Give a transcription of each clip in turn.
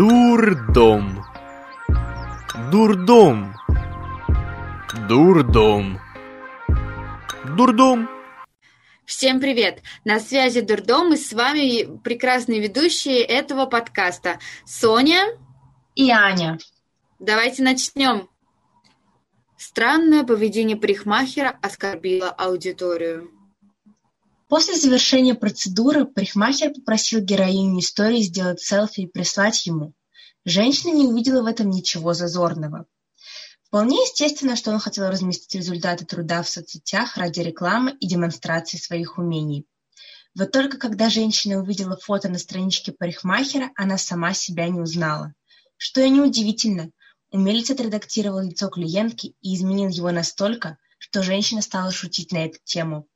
Дурдом. Дурдом. Дурдом. Дурдом. Всем привет! На связи Дурдом и с вами прекрасные ведущие этого подкаста Соня и Аня. Давайте начнем. Странное поведение парикмахера оскорбило аудиторию. После завершения процедуры парикмахер попросил героиню истории сделать селфи и прислать ему. Женщина не увидела в этом ничего зазорного. Вполне естественно, что он хотел разместить результаты труда в соцсетях ради рекламы и демонстрации своих умений. Вот только когда женщина увидела фото на страничке парикмахера, она сама себя не узнала. Что и неудивительно, умелец отредактировал лицо клиентки и изменил его настолько, что женщина стала шутить на эту тему.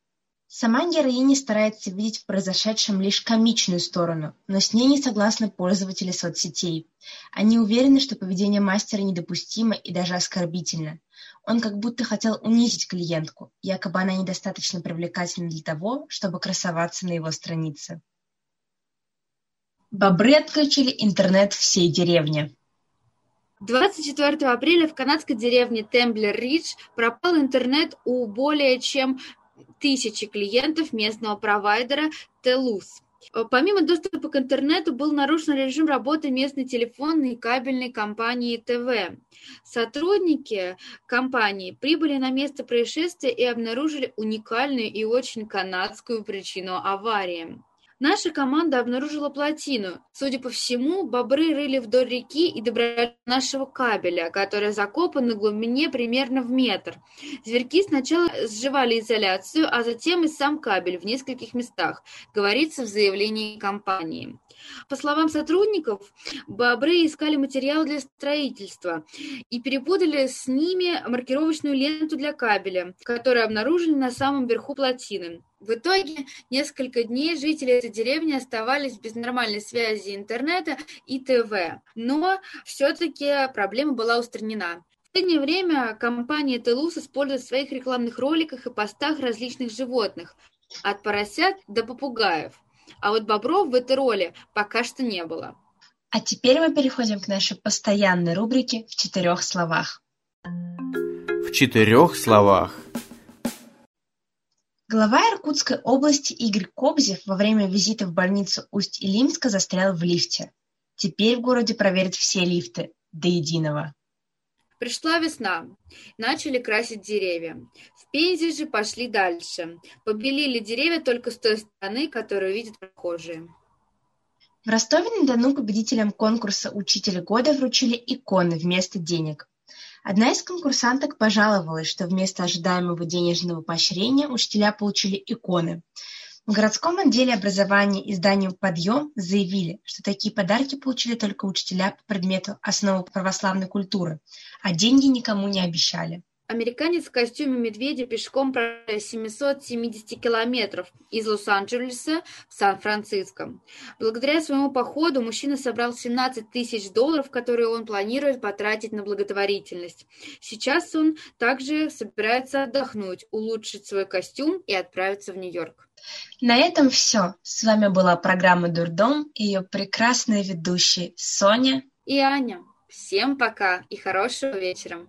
Сама героиня старается видеть в произошедшем лишь комичную сторону, но с ней не согласны пользователи соцсетей. Они уверены, что поведение мастера недопустимо и даже оскорбительно. Он как будто хотел унизить клиентку, якобы она недостаточно привлекательна для того, чтобы красоваться на его странице. Бобры отключили интернет всей деревне. 24 апреля в канадской деревне Темблер-Ридж пропал интернет у более чем тысячи клиентов местного провайдера Телус. Помимо доступа к интернету был нарушен режим работы местной телефонной и кабельной компании ТВ. Сотрудники компании прибыли на место происшествия и обнаружили уникальную и очень канадскую причину аварии. Наша команда обнаружила плотину. Судя по всему, бобры рыли вдоль реки и добрались до нашего кабеля, который закопан на глубине примерно в метр. Зверьки сначала сживали изоляцию, а затем и сам кабель в нескольких местах, говорится в заявлении компании. По словам сотрудников, бобры искали материал для строительства и перепутали с ними маркировочную ленту для кабеля, которую обнаружили на самом верху плотины. В итоге несколько дней жители этой деревни оставались без нормальной связи интернета и ТВ, но все-таки проблема была устранена. В последнее время компания Телус использует в своих рекламных роликах и постах различных животных, от поросят до попугаев. А вот бобров в этой роли пока что не было. А теперь мы переходим к нашей постоянной рубрике «В четырех словах». В четырех словах. Глава Иркутской области Игорь Кобзев во время визита в больницу Усть-Илимска застрял в лифте. Теперь в городе проверят все лифты, до единого. Пришла весна. Начали красить деревья. В Пензе же пошли дальше. Побелили деревья только с той стороны, которую видят прохожие. В Ростове-на-Дону победителям конкурса «Учитель года» вручили иконы вместо денег. Одна из конкурсанток пожаловалась, что вместо ожидаемого денежного поощрения учителя получили иконы. В городском отделе образования изданию «Подъем» заявили, что такие подарки получили только учителя по предмету «Основы православной культуры», а деньги никому не обещали. Американец в костюме медведя пешком прошел 770 километров из Лос-Анджелеса в Сан-Франциско. Благодаря своему походу мужчина собрал 17 тысяч долларов, которые он планирует потратить на благотворительность. Сейчас он также собирается отдохнуть, улучшить свой костюм и отправиться в Нью-Йорк. На этом все. С вами была программа «Дурдом» и ее прекрасные ведущие Соня и Аня. Всем пока и хорошего вечера.